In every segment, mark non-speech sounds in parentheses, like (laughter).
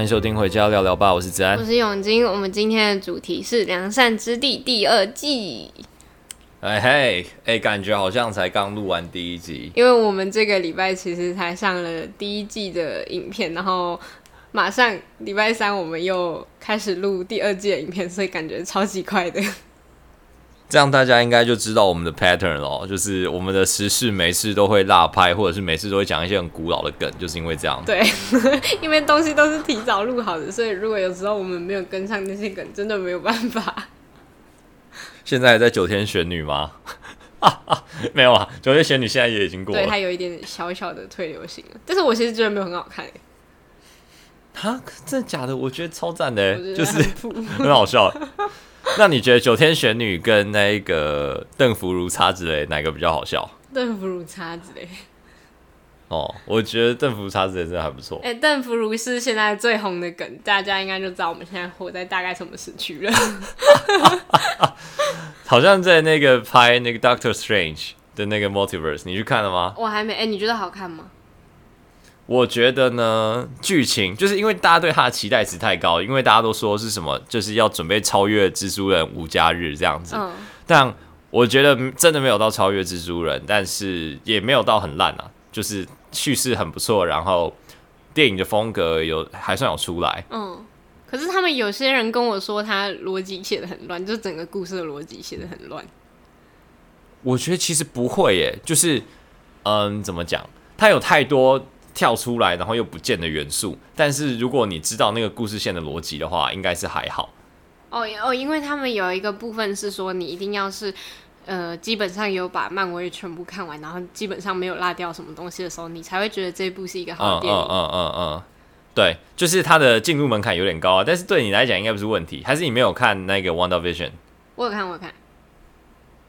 欢迎收听《回家聊聊吧》，我是子安，我是永金。我们今天的主题是《良善之地》第二季。哎嘿，哎，感觉好像才刚录完第一集，因为我们这个礼拜其实才上了第一季的影片，然后马上礼拜三我们又开始录第二季的影片，所以感觉超级快的。这样大家应该就知道我们的 pattern 了，就是我们的时事每次都会落拍，或者是每次都会讲一些很古老的梗，就是因为这样。对，(laughs) 因为东西都是提早录好的，所以如果有时候我们没有跟上那些梗，真的没有办法。现在还在九天玄女吗？啊啊，没有啊，九天玄女现在也已经过了。对，它有一点小小的退流行了，但是我其实觉得没有很好看。哈，真的假的？我觉得超赞的，就是 (laughs) 很好笑。那你觉得九天玄女跟那个邓福如差之类哪个比较好笑？邓福如差之类。哦，我觉得邓福如差之类真的还不错。哎、欸，邓福如是现在最红的梗，大家应该就知道我们现在活在大概什么时区了。(laughs) 好像在那个拍那个 Doctor Strange 的那个 Multiverse，你去看了吗？我还没。哎、欸，你觉得好看吗？我觉得呢，剧情就是因为大家对他的期待值太高，因为大家都说是什么，就是要准备超越蜘蛛人无家日这样子。嗯。但我觉得真的没有到超越蜘蛛人，但是也没有到很烂啊，就是叙事很不错，然后电影的风格有还算有出来。嗯。可是他们有些人跟我说，他逻辑写的很乱，就整个故事的逻辑写的很乱。我觉得其实不会耶，就是嗯，怎么讲，他有太多。跳出来，然后又不见的元素，但是如果你知道那个故事线的逻辑的话，应该是还好。哦哦，因为他们有一个部分是说，你一定要是呃，基本上有把漫威全部看完，然后基本上没有落掉什么东西的时候，你才会觉得这部是一个好的电影。嗯嗯嗯嗯，对，就是它的进入门槛有点高啊，但是对你来讲应该不是问题。还是你没有看那个《Wonder Vision》？我有看，我有看。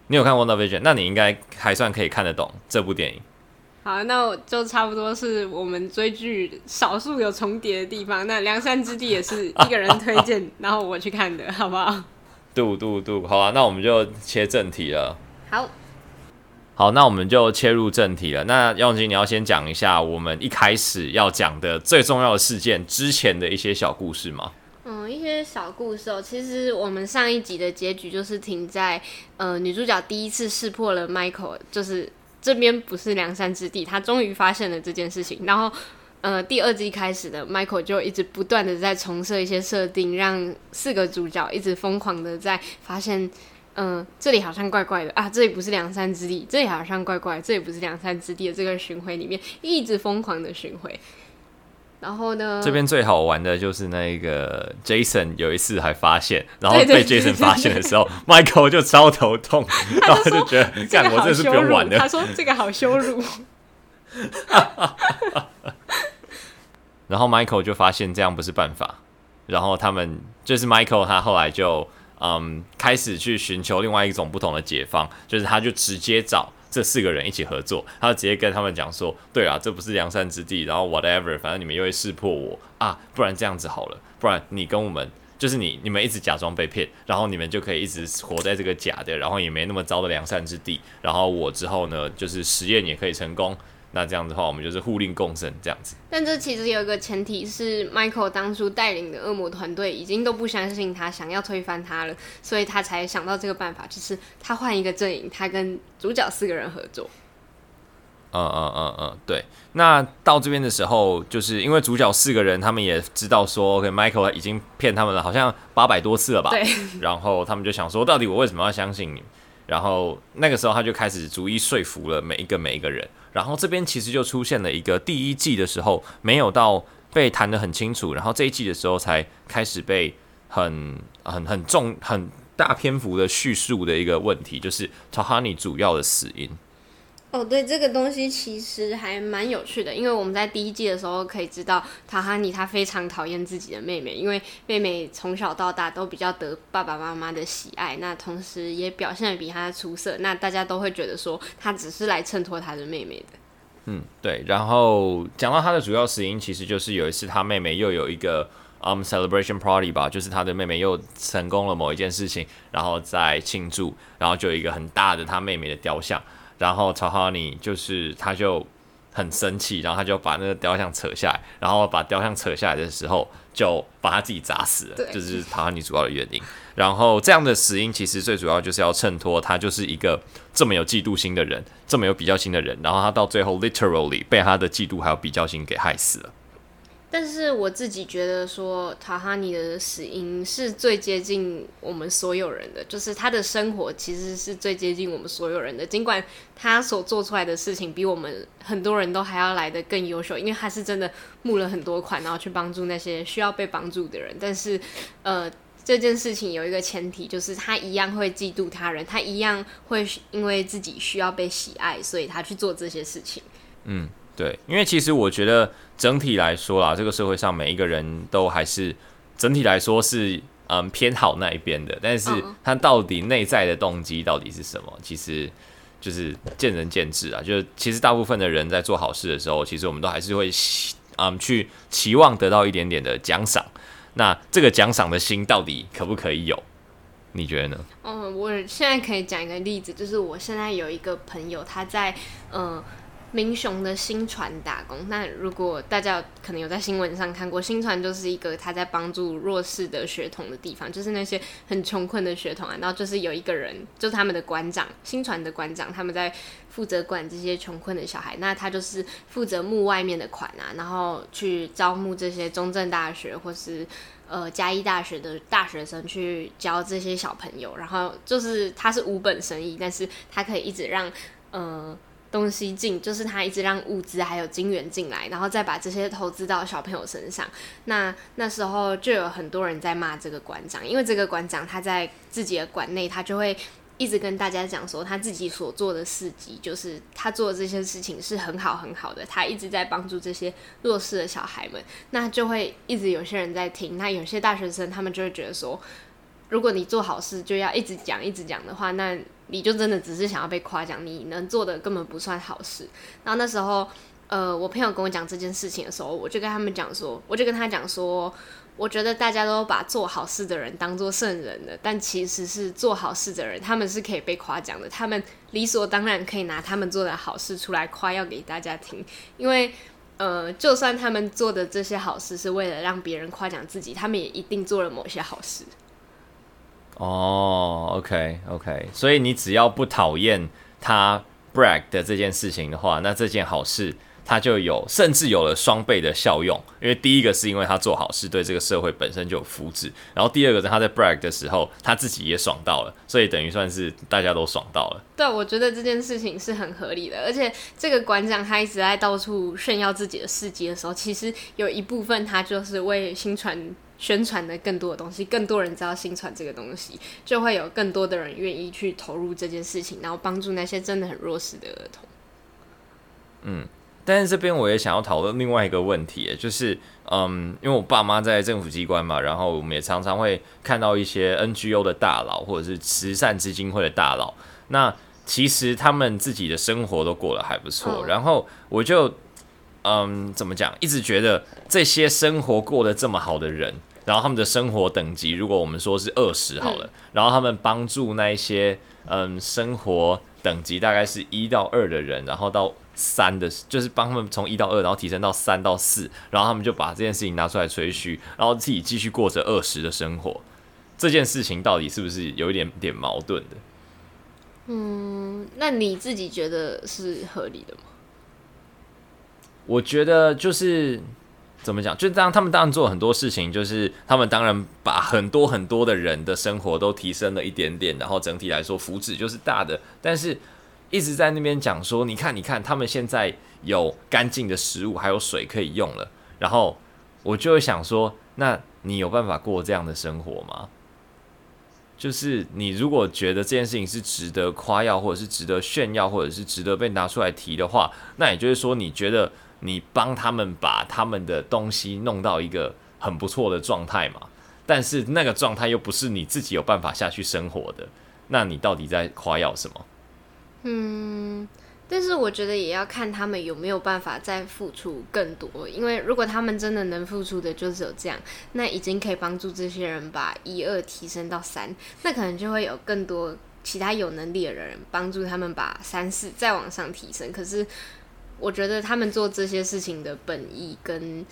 你有看《Wonder Vision》？那你应该还算可以看得懂这部电影。好，那我就差不多是我们追剧少数有重叠的地方。那《梁山之地》也是一个人推荐，然后我去看的，好不好？度度度，好啊，那我们就切正题了。好，好，那我们就切入正题了。那耀金，你要先讲一下我们一开始要讲的最重要的事件之前的一些小故事吗？嗯，一些小故事哦。其实我们上一集的结局就是停在呃女主角第一次识破了 Michael，就是。这边不是梁山之地，他终于发现了这件事情。然后，呃，第二季开始的 Michael 就一直不断的在重设一些设定，让四个主角一直疯狂的在发现，嗯、呃，这里好像怪怪的啊，这里不是梁山之地，这里好像怪怪，这里不是梁山之地的这个巡回里面，一直疯狂的巡回。然后呢？这边最好玩的就是那个 Jason 有一次还发现，然后被 Jason 发现的时候，Michael 就超头痛，然后就觉得这样我这是不用玩的。他说这个好羞辱。然后 Michael 就发现这样不是办法，然后他们就是 Michael，他后来就嗯开始去寻求另外一种不同的解方，就是他就直接找。这四个人一起合作，他直接跟他们讲说：“对啊，这不是良善之地，然后 whatever，反正你们又会识破我啊，不然这样子好了，不然你跟我们就是你，你们一直假装被骗，然后你们就可以一直活在这个假的，然后也没那么糟的良善之地，然后我之后呢，就是实验也可以成功。”那这样子的话，我们就是互利共生这样子。但这其实有一个前提是，Michael 当初带领的恶魔团队已经都不相信他，想要推翻他了，所以他才想到这个办法，就是他换一个阵营，他跟主角四个人合作。嗯嗯嗯嗯，对。那到这边的时候，就是因为主角四个人，他们也知道说，OK，Michael 已经骗他们了，好像八百多次了吧？对。(laughs) 然后他们就想说，到底我为什么要相信你？然后那个时候他就开始逐一说服了每一个每一个人。然后这边其实就出现了一个第一季的时候没有到被谈得很清楚，然后这一季的时候才开始被很很很重很大篇幅的叙述的一个问题，就是 Tahani 主要的死因。哦，对，这个东西其实还蛮有趣的，因为我们在第一季的时候可以知道塔哈尼他非常讨厌自己的妹妹，因为妹妹从小到大都比较得爸爸妈妈的喜爱，那同时也表现得比他出色，那大家都会觉得说他只是来衬托他的妹妹的。嗯，对。然后讲到他的主要死因，其实就是有一次他妹妹又有一个嗯、celebration party 吧，就是他的妹妹又成功了某一件事情，然后在庆祝，然后就有一个很大的他妹妹的雕像。然后曹哈尼就是他就很生气，然后他就把那个雕像扯下来，然后把雕像扯下来的时候，就把他自己砸死了，这就是曹哈尼主要的原因。然后这样的死因其实最主要就是要衬托他就是一个这么有嫉妒心的人，这么有比较心的人，然后他到最后 literally 被他的嫉妒还有比较心给害死了。但是我自己觉得说，塔哈尼的死因是最接近我们所有人的，就是他的生活其实是最接近我们所有人的。尽管他所做出来的事情比我们很多人都还要来得更优秀，因为他是真的募了很多款，然后去帮助那些需要被帮助的人。但是，呃，这件事情有一个前提，就是他一样会嫉妒他人，他一样会因为自己需要被喜爱，所以他去做这些事情。嗯。对，因为其实我觉得整体来说啦，这个社会上每一个人都还是整体来说是嗯偏好那一边的，但是他到底内在的动机到底是什么，其实就是见仁见智啊。就是其实大部分的人在做好事的时候，其实我们都还是会嗯去期望得到一点点的奖赏。那这个奖赏的心到底可不可以有？你觉得呢？嗯，我现在可以讲一个例子，就是我现在有一个朋友，他在嗯。民雄的新传打工。那如果大家可能有在新闻上看过，新传就是一个他在帮助弱势的学童的地方，就是那些很穷困的学童啊。然后就是有一个人，就是他们的馆长，新传的馆长，他们在负责管这些穷困的小孩。那他就是负责募外面的款啊，然后去招募这些中正大学或是呃嘉义大学的大学生去教这些小朋友。然后就是他是无本生意，但是他可以一直让呃。东西进，就是他一直让物资还有金元进来，然后再把这些投资到小朋友身上。那那时候就有很多人在骂这个馆长，因为这个馆长他在自己的馆内，他就会一直跟大家讲说他自己所做的事迹，就是他做这些事情是很好很好的，他一直在帮助这些弱势的小孩们。那就会一直有些人在听，那有些大学生他们就会觉得说，如果你做好事就要一直讲一直讲的话，那。你就真的只是想要被夸奖，你能做的根本不算好事。然后那时候，呃，我朋友跟我讲这件事情的时候，我就跟他们讲说，我就跟他讲说，我觉得大家都把做好事的人当做圣人了，但其实是做好事的人，他们是可以被夸奖的，他们理所当然可以拿他们做的好事出来夸耀给大家听，因为，呃，就算他们做的这些好事是为了让别人夸奖自己，他们也一定做了某些好事。哦、，OK OK，所以你只要不讨厌他 brag 的这件事情的话，那这件好事他就有，甚至有了双倍的效用。因为第一个是因为他做好事，对这个社会本身就有福祉，然后第二个是他在 brag 的时候，他自己也爽到了，所以等于算是大家都爽到了。对，我觉得这件事情是很合理的，而且这个馆长他一直在到处炫耀自己的事迹的时候，其实有一部分他就是为新传。宣传的更多的东西，更多人知道新传这个东西，就会有更多的人愿意去投入这件事情，然后帮助那些真的很弱势的儿童。嗯，但是这边我也想要讨论另外一个问题，就是，嗯，因为我爸妈在政府机关嘛，然后我们也常常会看到一些 NGO 的大佬或者是慈善基金会的大佬，那其实他们自己的生活都过得还不错，嗯，然后我就，嗯，怎么讲，一直觉得这些生活过得这么好的人。然后他们的生活等级，如果我们说是二十好了，嗯，然后他们帮助那一些嗯生活等级大概是一到二的人，然后到三的，就是帮他们从一到二，然后提升到三到四，然后他们就把这件事情拿出来吹嘘，然后自己继续过着二十的生活。这件事情到底是不是有一点点矛盾的？嗯，那你自己觉得是合理的吗？我觉得就是。怎么讲？就当他们当然做很多事情，就是他们当然把很多很多的人的生活都提升了一点点，然后整体来说福祉就是大的。但是一直在那边讲说，你看，你看，他们现在有干净的食物，还有水可以用了。然后我就会想说，那你有办法过这样的生活吗？就是你如果觉得这件事情是值得夸耀，或者是值得炫耀，或者是值得被拿出来提的话，那也就是说，你觉得。你帮他们把他们的东西弄到一个很不错的状态嘛？但是那个状态又不是你自己有办法下去生活的，那你到底在夸耀什么？嗯，但是我觉得也要看他们有没有办法再付出更多，因为如果他们真的能付出的就只有这样，那已经可以帮助这些人把一二提升到三，那可能就会有更多其他有能力的人帮助他们把三四再往上提升。可是。我觉得他们做这些事情的本意跟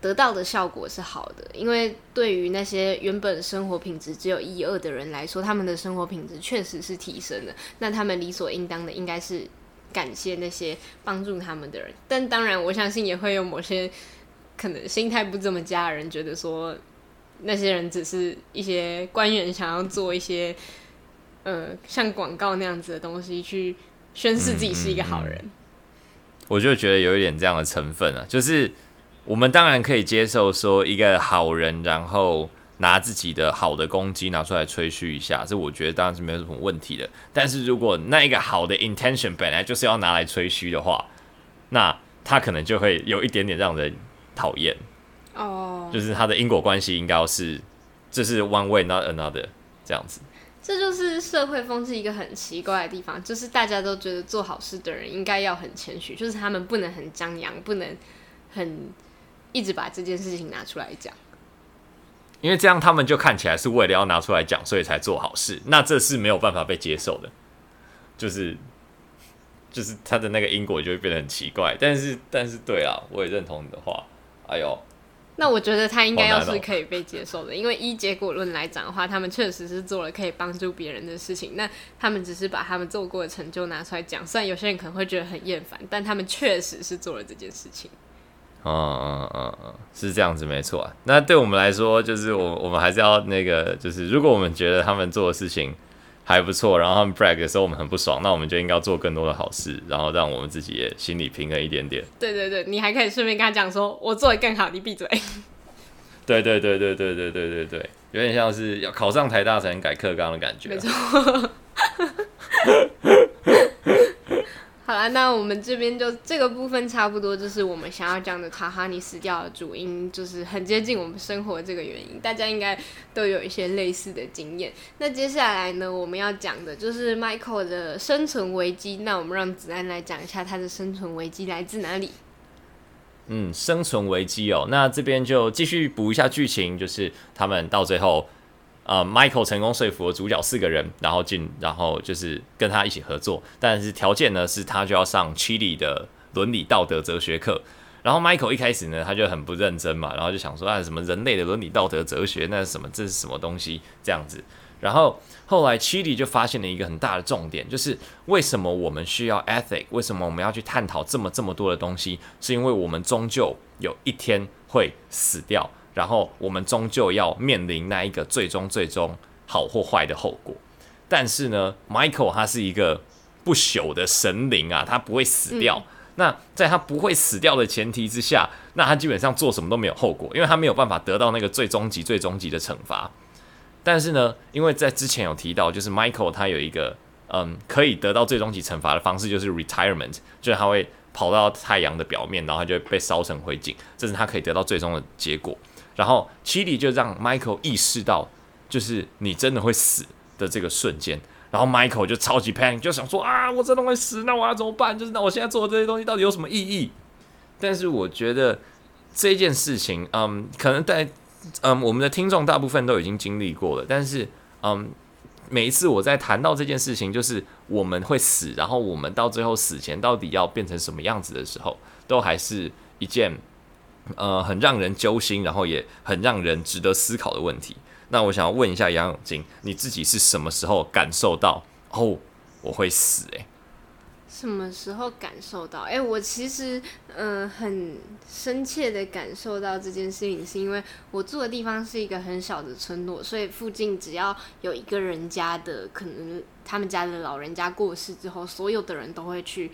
得到的效果是好的，因为对于那些原本生活品质只有一二的人来说，他们的生活品质确实是提升了。那他们理所应当的应该是感谢那些帮助他们的人。但当然，我相信也会有某些可能心态不这么佳的人，觉得说那些人只是一些官员想要做一些呃像广告那样子的东西，去宣示自己是一个好人。嗯嗯嗯。我就觉得有一点这样的成分啊，就是。我们当然可以接受说一个好人，然后拿自己的好的攻击拿出来吹嘘一下，这我觉得当然是没有什么问题的。但是如果那一个好的 intention 本来就是要拿来吹嘘的话，那他可能就会有一点点让人讨厌。哦，就是他的因果关系应该要是，这是 one way not another 这样子。这就是社会风气一个很奇怪的地方，就是大家都觉得做好事的人应该要很谦虚，就是他们不能很张扬，不能很。一直把这件事情拿出来讲，因为这样他们就看起来是为了要拿出来讲，所以才做好事。那这是没有办法被接受的，就是就是他的那个因果就会变得很奇怪。但是但是对啊，我也认同你的话。哎呦，那我觉得他应该要是可以被接受的，因为依结果论来讲的话，他们确实是做了可以帮助别人的事情。那他们只是把他们做过的成就拿出来讲，虽然有些人可能会觉得很厌烦，但他们确实是做了这件事情。嗯嗯嗯嗯，是这样子没错啊。那对我们来说，就是我我们还是要那个，就是如果我们觉得他们做的事情还不错，然后他们 brag 的时候我们很不爽，那我们就应该做更多的好事，然后让我们自己也心里平衡一点点。对对对，你还可以顺便跟他讲说，我做的更好，你闭嘴。对对对对对对对对对，有点像是要考上台大才能改课纲的感觉啊。没错。好了，那我们这边就这个部分差不多，就是我们想要讲的塔哈尼死掉的主因，就是很接近我们生活这个原因，大家应该都有一些类似的经验。那接下来呢，我们要讲的就是 Michael 的生存危机。那我们让子安来讲一下他的生存危机来自哪里？嗯，生存危机哦，那这边就继续补一下剧情，就是他们到最后。呃，Michael 成功说服了主角四个人，然后进，然后就是跟他一起合作，但是条件呢是他就要上 Chili 的伦理道德哲学课。然后 Michael 一开始呢他就很不认真嘛，然后就想说啊什么人类的伦理道德哲学那是什么，这是什么东西这样子。然后后来 Chili 就发现了一个很大的重点，就是为什么我们需要 ethic，为什么我们要去探讨这么这么多的东西，是因为我们终究有一天会死掉。然后我们终究要面临那一个最终最终好或坏的后果，但是呢，Michael 他是一个不朽的神灵啊，他不会死掉。嗯。那在他不会死掉的前提之下，那他基本上做什么都没有后果，因为他没有办法得到那个最终极、最终极的惩罚。但是呢，因为在之前有提到，就是 Michael 他有一个嗯可以得到最终极惩罚的方式，就是 retirement，就是他会跑到太阳的表面，然后他就会被烧成灰烬，这是他可以得到最终的结果。然后七里就让 Michael 意识到，就是你真的会死的这个瞬间。然后 Michael 就超级 panic，就想说啊，我真的会死，那我要怎么办？就是那我现在做的这些东西到底有什么意义？但是我觉得这件事情，嗯，可能在嗯我们的听众大部分都已经经历过了。但是，嗯，每一次我在谈到这件事情，就是我们会死，然后我们到最后死前到底要变成什么样子的时候，都还是一件。呃，很让人揪心，然后也很让人值得思考的问题。那我想要问一下杨永金，你自己是什么时候感受到哦，我会死？诶，什么时候感受到？诶，我其实呃很深切的感受到这件事情，是因为我住的地方是一个很小的村落，所以附近只要有一个人家的，可能他们家的老人家过世之后，所有的人都会去。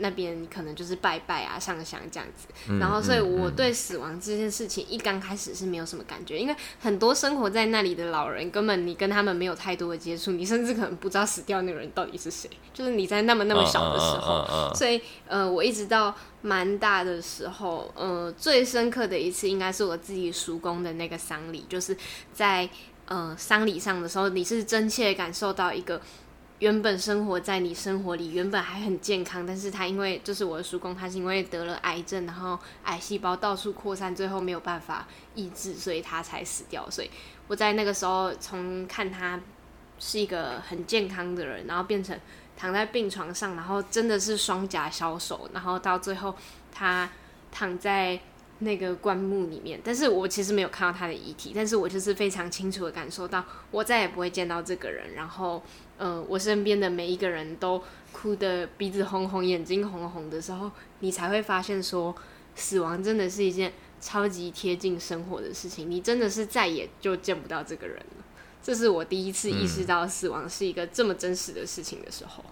那边可能就是拜拜啊、上香这样子，嗯、然后所以我对死亡这件事情一刚开始是没有什么感觉，因为很多生活在那里的老人根本你跟他们没有太多的接触，你甚至可能不知道死掉那个人到底是谁，就是你在那么那么小的时候，所以呃，我一直到蛮大的时候，呃，最深刻的一次应该是我自己叔公的那个丧礼，就是在呃丧礼上的时候，你是真切感受到一个。原本生活在你生活里，原本还很健康，但是他因为就是我的叔公，他是因为得了癌症，然后癌细胞到处扩散，最后没有办法抑制，所以他才死掉。所以我在那个时候从看他是一个很健康的人，然后变成躺在病床上，然后真的是双颊消瘦，然后到最后他躺在那个棺木里面，但是我其实没有看到他的遗体，但是我就是非常清楚的感受到，我再也不会见到这个人，然后，呃，我身边的每一个人都哭得鼻子红红、眼睛红红的时候，你才会发现说，死亡真的是一件超级贴近生活的事情，你真的是再也就见不到这个人了。这是我第一次意识到死亡是一个这么真实的事情的时候。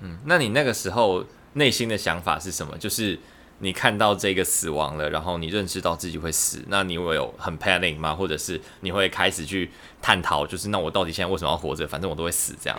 嗯，那你那个时候内心的想法是什么？就是你看到这个死亡了，然后你认识到自己会死，那你会有很 panic 吗？或者是你会开始去探讨，就是那我到底现在为什么要活着？反正我都会死，这样。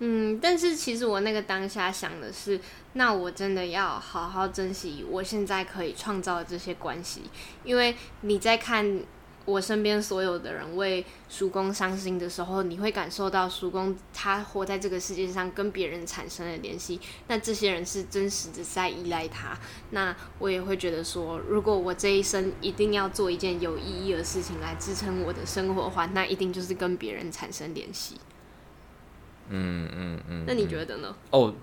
嗯，但是其实我那个当下想的是，那我真的要好好珍惜我现在可以创造的这些关系，因为你在看。我身边所有的人为叔公伤心的时候，你会感受到叔公他活在这个世界上跟别人产生了联系。那这些人是真实的在依赖他。那我也会觉得说，如果我这一生一定要做一件有意义的事情来支撑我的生活的话，那一定就是跟别人产生联系。嗯嗯嗯。那你觉得呢？哦，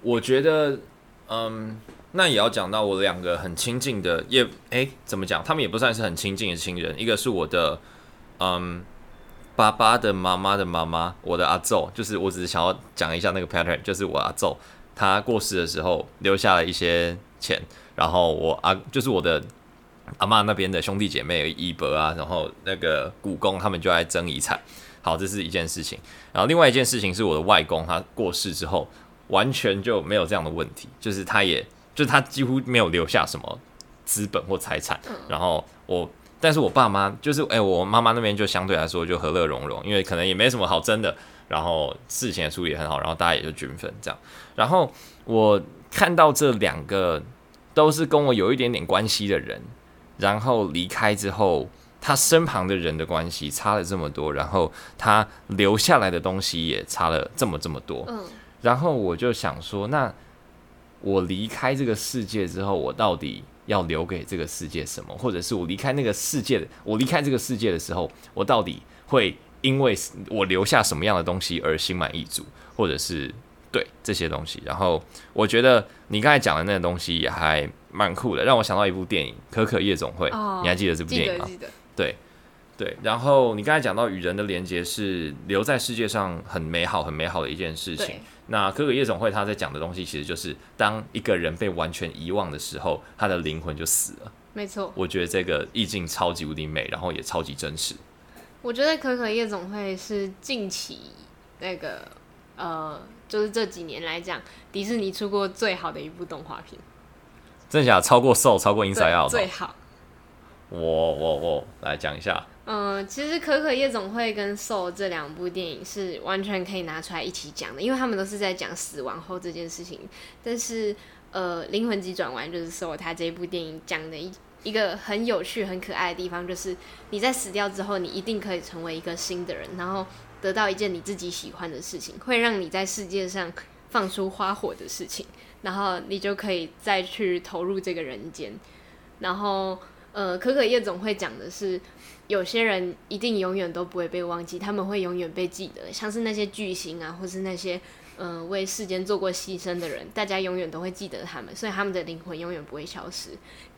我觉得，嗯。那也要讲到我两个很亲近的，也诶、怎么讲？他们也不算是很亲近的亲人。一个是我的，嗯，爸爸的妈妈的妈妈，我的阿祖，就是我只是想要讲一下那个 pattern，就是我阿祖他过世的时候留下了一些钱，然后我阿就是我的阿嬷那边的兄弟姐妹一伯啊，然后那个姑公他们就来争遗产。好，这是一件事情。然后另外一件事情是我的外公他过世之后，完全就没有这样的问题，就是他也。就是他几乎没有留下什么资本或财产，然后我，但是我爸妈就是，哎、欸，我妈妈那边就相对来说就和乐融融，因为可能也没什么好争的，然后事情的处理也很好，然后大家也就均分这样。然后我看到这两个都是跟我有一点点关系的人，然后离开之后，他身旁的人的关系差了这么多，然后他留下来的东西也差了这么这么多，然后我就想说，那。我离开这个世界之后，我到底要留给这个世界什么？或者是我离开那个世界的，我离开这个世界的时候，我到底会因为我留下什么样的东西而心满意足？或者是对这些东西？然后我觉得你刚才讲的那个东西也还蛮酷的，让我想到一部电影《可可夜总会》，哦，你还记得这部电影吗？记得记得。对对。然后你刚才讲到与人的连接是留在世界上很美好、很美好的一件事情。那《可可夜总会》他在讲的东西，其实就是当一个人被完全遗忘的时候，他的灵魂就死了。没错，我觉得这个意境超级无敌美，然后也超级真实。我觉得《可可夜总会》是近期那个呃，就是这几年来讲，迪士尼出过最好的一部动画片。真的假？超过《Soul》，超过《Inside Out》？最好。我我我来讲一下。嗯、其实《可可夜总会》跟《Soul》这两部电影是完全可以拿出来一起讲的，因为他们都是在讲死亡后这件事情。但是，呃，《灵魂急转弯》就是《Soul》它这一部电影讲的一一个很有趣、很可爱的地方，就是你在死掉之后，你一定可以成为一个新的人，然后得到一件你自己喜欢的事情，会让你在世界上放出花火的事情，然后你就可以再去投入这个人间。然后，呃，《可可夜总会》讲的是。有些人一定永远都不会被忘记，他们会永远被记得，像是那些巨星啊，或是那些嗯、为世间做过牺牲的人，大家永远都会记得他们，所以他们的灵魂永远不会消失。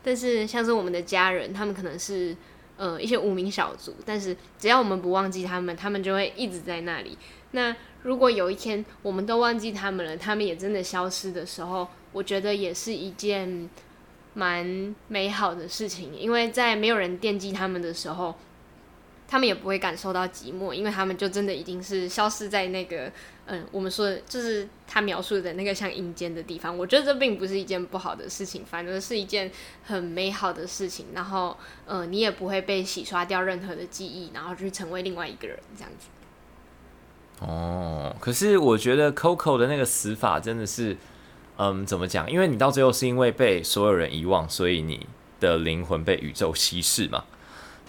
但是像是我们的家人，他们可能是呃一些无名小卒，但是只要我们不忘记他们，他们就会一直在那里。那如果有一天我们都忘记他们了，他们也真的消失的时候，我觉得也是一件。蛮美好的事情，因为在没有人惦记他们的时候，他们也不会感受到寂寞，因为他们就真的已经是消失在那个，嗯，我们说的就是他描述的那个像阴间的地方。我觉得这并不是一件不好的事情，反而是一件很美好的事情。然后，嗯，你也不会被洗刷掉任何的记忆，然后去成为另外一个人这样子。哦，可是我觉得 Coco 的那个死法真的是。嗯，怎么讲？因为你到最后是因为被所有人遗忘，所以你的灵魂被宇宙稀释嘛。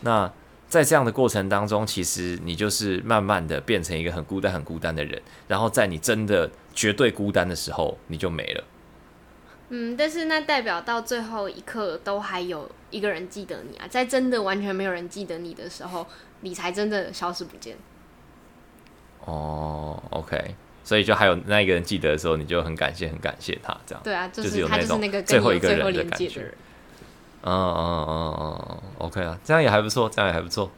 那在这样的过程当中，其实你就是慢慢的变成一个很孤单、很孤单的人。然后在你真的绝对孤单的时候，你就没了。嗯，但是那代表到最后一刻都还有一个人记得你啊。在真的完全没有人记得你的时候，你才真的消失不见。哦，OK。所以就还有那一个人记得的时候，你就很感谢，很感谢他这样。对啊，就是有那种那个最后一个人的连感觉。接。嗯嗯嗯嗯，OK 啊，这样也还不错，这样也还不错。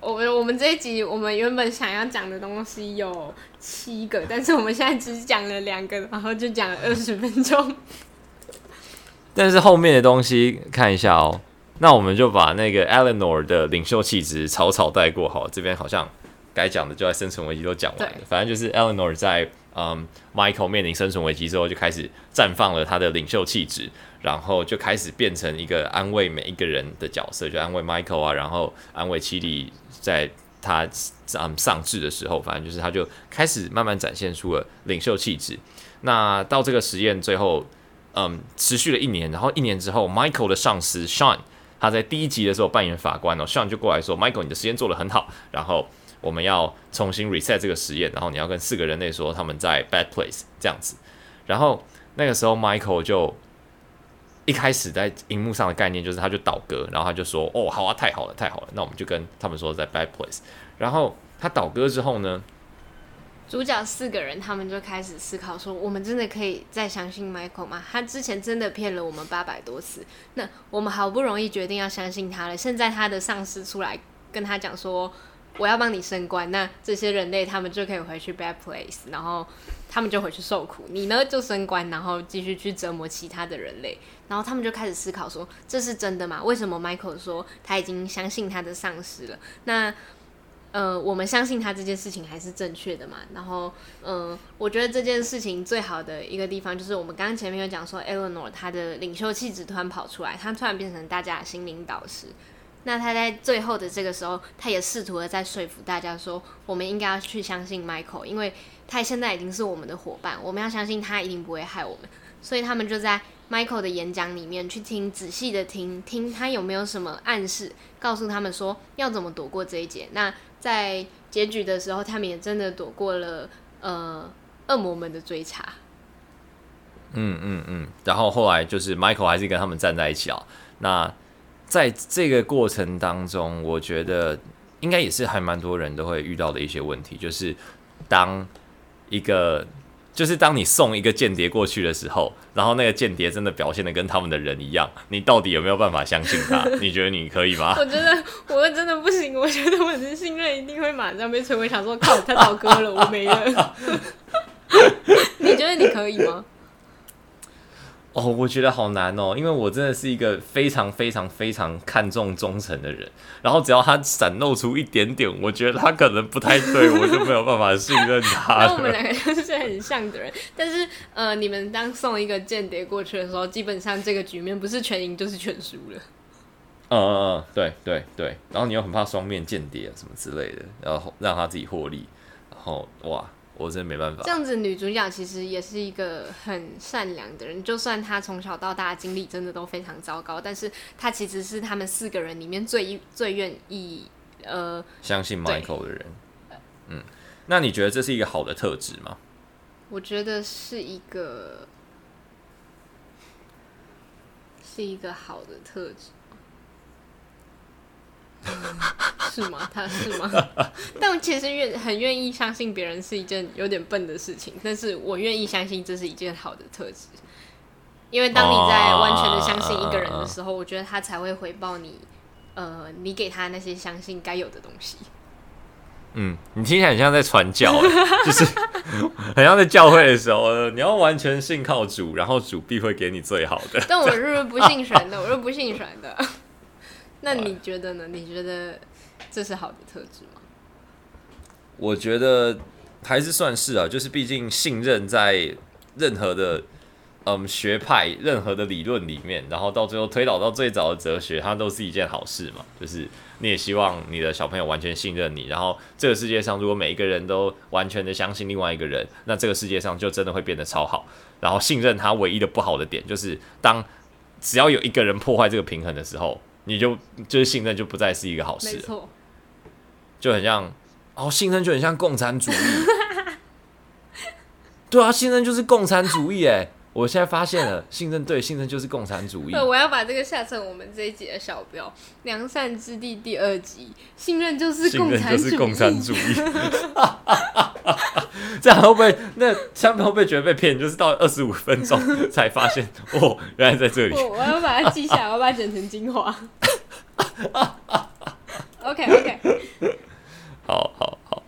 我们我们这一集我们原本想要讲的东西有七个，但是我们现在只讲了两个，然后就讲了二十分钟。但是后面的东西看一下哦，那我们就把那个 Eleanor 的领袖气质草草带过好，这边好像该讲的就在生存危机都讲完了。反正就是 Eleanor 在嗯 Michael 面临生存危机之后，就开始绽放了他的领袖气质，然后就开始变成一个安慰每一个人的角色，就安慰 Michael 啊，然后安慰七弟，在他嗯丧志的时候，反正就是他就开始慢慢展现出了领袖气质。那到这个实验最后。嗯，持续了一年，然后一年之后，Michael 的上司 Sean，他在第一集的时候扮演法官哦，Sean 就过来说：“Michael，你的实验做得很好，然后我们要重新 reset 这个实验，然后你要跟四个人类说他们在 bad place 这样子。”然后那个时候，Michael 就一开始在荧幕上的概念就是他就倒戈，然后他就说：“哦，好啊，太好了，太好了，那我们就跟他们说在 bad place。”然后他倒戈之后呢？主角四个人，他们就开始思考说：“我们真的可以再相信 Michael 吗？他之前真的骗了我们八百多次，那我们好不容易决定要相信他了。现在他的上司出来跟他讲说：‘我要帮你升官。’那这些人类他们就可以回去 Bad Place，然后他们就回去受苦。你呢，就升官，然后继续去折磨其他的人类。然后他们就开始思考说：‘这是真的吗？为什么 Michael 说他已经相信他的上司了？’那。”呃，我们相信他这件事情还是正确的嘛？然后，嗯、我觉得这件事情最好的一个地方就是我们刚刚前面有讲说，Eleanor 她的领袖气质突然跑出来，她突然变成大家的心灵导师。那他在最后的这个时候，他也试图的在说服大家说，我们应该要去相信 Michael，因为他现在已经是我们的伙伴，我们要相信他一定不会害我们。所以他们就在 Michael 的演讲里面去听，仔细的听听他有没有什么暗示，告诉他们说要怎么躲过这一劫。那在结局的时候，他们也真的躲过了呃恶魔们的追查。嗯嗯嗯，然后后来就是 Michael 还是跟他们站在一起啊。那在这个过程当中，我觉得应该也是还蛮多人都会遇到的一些问题，就是当一个。就是当你送一个间谍过去的时候，然后那个间谍真的表现得跟他们的人一样，你到底有没有办法相信他？你觉得你可以吗？(laughs) 我觉得我真的不行，我觉得我的信任一定会马上被摧毁。想说靠，他倒戈了，我没了。(laughs) 你觉得你可以吗？哦，我觉得好难哦，因为我真的是一个非常非常非常看重忠诚的人，然后只要他闪露出一点点，我觉得他可能不太对，我就没有办法信任他。那我们两个就是很像的人，但是呃，你们当送一个间谍过去的时候，基本上这个局面不是全赢就是全输了。嗯嗯嗯，对对对，然后你又很怕双面间谍什么之类的，然后让他自己获利，然后哇。我真的没办法。这样子，女主角其实也是一个很善良的人。就算她从小到大经历真的都非常糟糕，但是她其实是他们四个人里面最最愿意呃相信 Michael 的人。嗯，那你觉得这是一个好的特质吗？我觉得是一个是一个好的特质。嗯、是吗？他是吗？但我其实愿很愿意相信别人是一件有点笨的事情，但是我愿意相信这是一件好的特质，因为当你在完全的相信一个人的时候，我觉得他才会回报你，呃，你给他那些相信该有的东西。嗯，你听起来很像在传教，就是很像在教会的时候，你要完全信靠主，然后主必会给你最好的。但我是不信神的，我是不信神的。那你觉得呢？你觉得这是好的特质吗？我觉得还是算是啊，就是毕竟信任在任何的嗯学派、任何的理论里面，然后到最后推导到最早的哲学，它都是一件好事嘛。就是你也希望你的小朋友完全信任你，然后这个世界上如果每一个人都完全的相信另外一个人，那这个世界上就真的会变得超好。然后信任它唯一的不好的点，就是当只要有一个人破坏这个平衡的时候。你就就是信任就不再是一个好事，没错，就很像哦，信任就很像共产主义，(laughs) 对啊，信任就是共产主义哎，我现在发现了，信任对，信任就是共产主义。对，我要把这个下成我们这一集的小标，《良善之地》第二集，信任就是共产主义。(laughs) (laughs) 这样会不会那他们会不会觉得被骗？就是到二十五分钟 (laughs) 才发现哦，原来在这里。我我要把它记下来，我要把它剪成精华。(laughs) OK OK，好好好。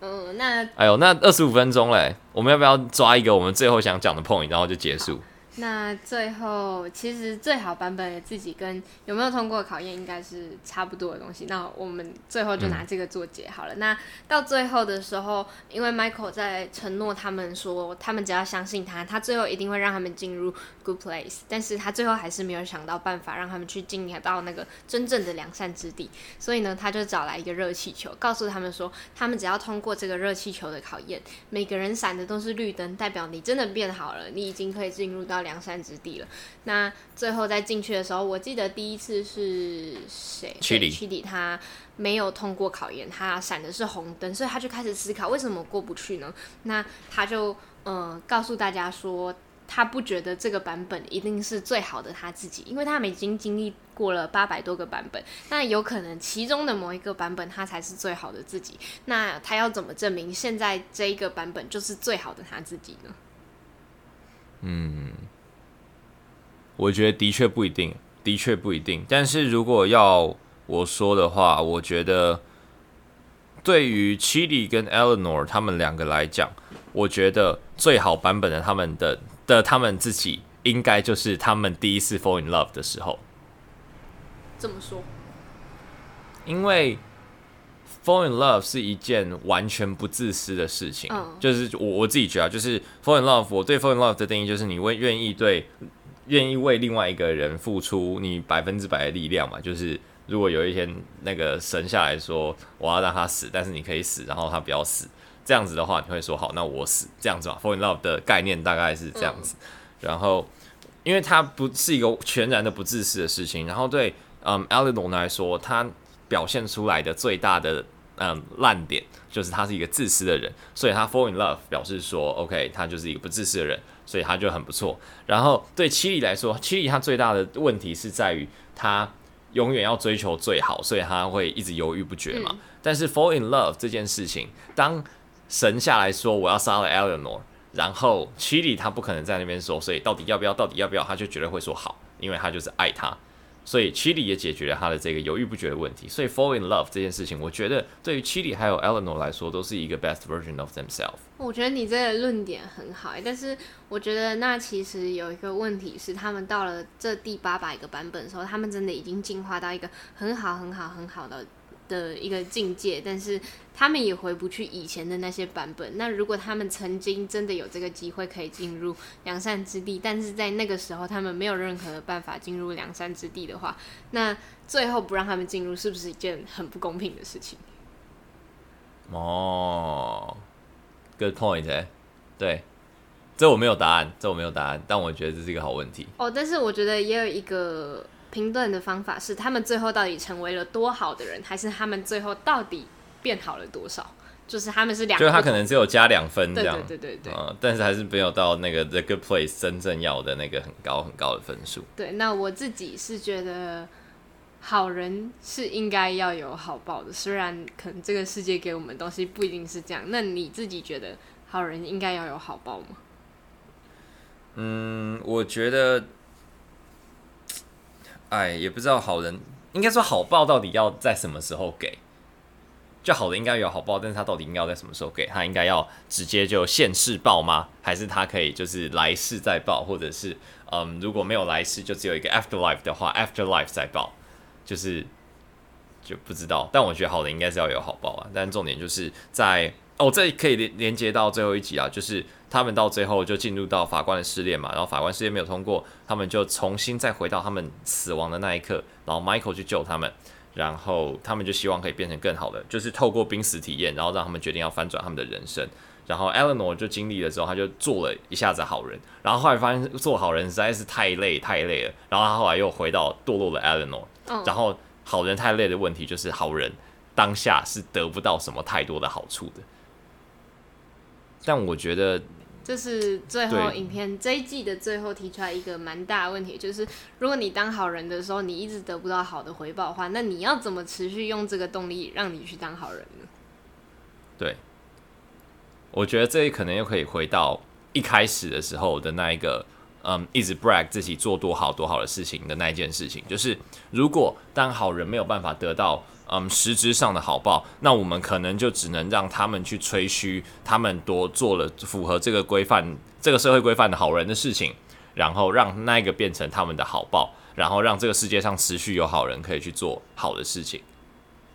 嗯，那哎呦，那二十五分钟嘞，我们要不要抓一个我们最后想讲的 point，然后就结束？那最后，其实最好版本的自己跟有没有通过考验应该是差不多的东西。那我们最后就拿这个做结好了。那到最后的时候，因为 Michael 在承诺他们说，他们只要相信他，他最后一定会让他们进入 Good Place。但是他最后还是没有想到办法让他们去进到那个真正的良善之地。所以呢，他就找来一个热气球，告诉他们说，他们只要通过这个热气球的考验，每个人闪的都是绿灯，代表你真的变好了，你已经可以进入到。良善之地了。那最后在进去的时候，我记得第一次是谁？曲里。曲里他没有通过考验，他闪的是红灯，所以他就开始思考为什么过不去呢？那他就嗯、呃、告诉大家说，他不觉得这个版本一定是最好的他自己，因为他们已经经历过了八百多个版本，那有可能其中的某一个版本他才是最好的自己。那他要怎么证明现在这一个版本就是最好的他自己呢？嗯。我觉得的确不一定，的确不一定。但是如果要我说的话，我觉得对于 Chili 跟 Eleanor 他们两个来讲，我觉得最好版本的他们的的他们自己，应该就是他们第一次 fall in love 的时候。怎么说？因为 fall in love 是一件完全不自私的事情。嗯，就是我我自己觉得，就是 fall in love，我对 fall in love 的定义就是你会愿意对。愿意为另外一个人付出你百分之百的力量嘛？就是如果有一天那个神下来说我要让他死，但是你可以死，然后他不要死，这样子的话，你会说好，那我死这样子嘛？Fall in love 的概念大概是这样子。嗯、然后，因为它不是一个全然的不自私的事情。然后对，嗯，Eleanor 来说，他表现出来的最大的嗯烂点就是他是一个自私的人，所以他 Fall in love 表示说 OK，他就是一个不自私的人。所以他就很不错。然后对七里来说，七里他最大的问题是在于他永远要追求最好，所以他会一直犹豫不决嘛。嗯、但是 fall in love 这件事情，当神下来说我要杀了 Eleanor，然后七里他不可能在那边说，所以到底要不要？到底要不要？他就绝对会说好，因为他就是爱他。所以七里也解决了他的这个犹豫不决的问题。所以 fall in love 这件事情，我觉得对于七里还有 Eleanor 来说，都是一个 best version of themselves。我觉得你这个论点很好，但是我觉得那其实有一个问题是，他们到了这第八百个版本的时候，他们真的已经进化到一个很好、很好、很好的。的一个境界，但是他们也回不去以前的那些版本。那如果他们曾经真的有这个机会可以进入良善之地，但是在那个时候他们没有任何的办法进入良善之地的话，那最后不让他们进入，是不是一件很不公平的事情？哦，good point，欸，对，这我没有答案，这我没有答案，但我觉得这是一个好问题。哦，但是我觉得也有一个。评论的方法是他们最后到底成为了多好的人，还是他们最后到底变好了多少？就是他们是两，就是他可能只有加两分这样，对对对对，对、嗯，但是还是没有到那个 The Good Place 真正要的那个很高很高的分数。对，那我自己是觉得好人是应该要有好报的，虽然可能这个世界给我们东西不一定是这样。那你自己觉得好人应该要有好报吗？嗯，我觉得。哎，也不知道好人应该说好报到底要在什么时候给？就好人应该有好报，但是他到底应该要在什么时候给？他应该要直接就现世报吗？还是他可以就是来世再报？或者是嗯，如果没有来世，就只有一个 afterlife 的话，afterlife 再报？就是就不知道。但我觉得好人应该是要有好报啊。但重点就是在哦，这可以连连接到最后一集啊，就是。他们到最后就进入到法官的试炼嘛，然后法官试炼没有通过，他们就重新再回到他们死亡的那一刻，然后 Michael 去救他们，然后他们就希望可以变成更好的，就是透过濒死体验，然后让他们决定要翻转他们的人生。然后 Eleanor 就经历了之后，他就做了一下子好人，然后后来发现做好人实在是太累太累了，然后他后来又回到堕落的 Eleanor，然后好人太累的问题就是好人当下是得不到什么太多的好处的，但我觉得。这是最后影片这一季的最后提出来一个蛮大的问题，就是如果你当好人的时候，你一直得不到好的回报的话，那你要怎么持续用这个动力让你去当好人呢？对，我觉得这可能又可以回到一开始的时候的那一个，嗯，一直 brag 自己做多好多好的事情的那一件事情，就是如果当好人没有办法得到嗯实质上的好报，那我们可能就只能让他们去吹嘘他们多做了符合这个规范、这个社会规范的好人的事情，然后让那个变成他们的好报，然后让这个世界上持续有好人可以去做好的事情。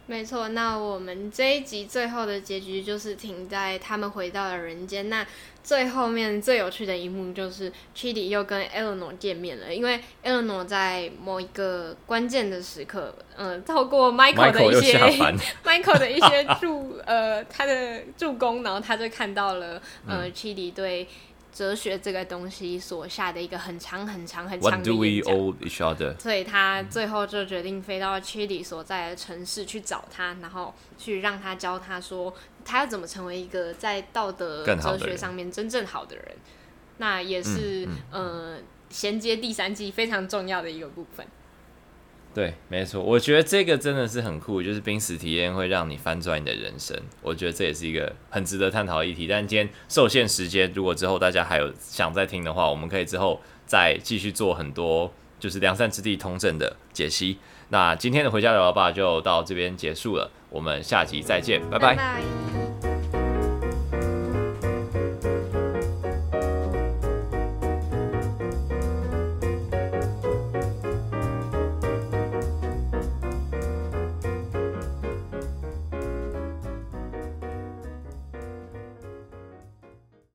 没错，那我们这一集最后的结局就是停在他们回到了人间。那最后面最有趣的一幕就是 Chidi 又跟 Eleanor 见面了，因为 Eleanor 在某一个关键的时刻，嗯、呃，透过 Michael 的一些 Michael 的一些 (laughs) (laughs) 助呃他的助攻，然后他就看到了呃 Chidi 对。哲学这个东西所下的一个很长很长很长的 What do we owe each other？所以他最后就决定飞到 Chidi 所在的城市去找他，然后去让他教他说他要怎么成为一个在道德哲学上面真正好的人。那也是嗯，嗯，呃衔接第三季非常重要的一个部分。对，没错，我觉得这个真的是很酷，就是濒死体验会让你翻转你的人生。我觉得这也是一个很值得探讨的议题。但今天受限时间，如果之后大家还有想再听的话，我们可以之后再继续做很多就是良善之地通证的解析。那今天的回家聊聊吧就到这边结束了，我们下集再见，拜拜。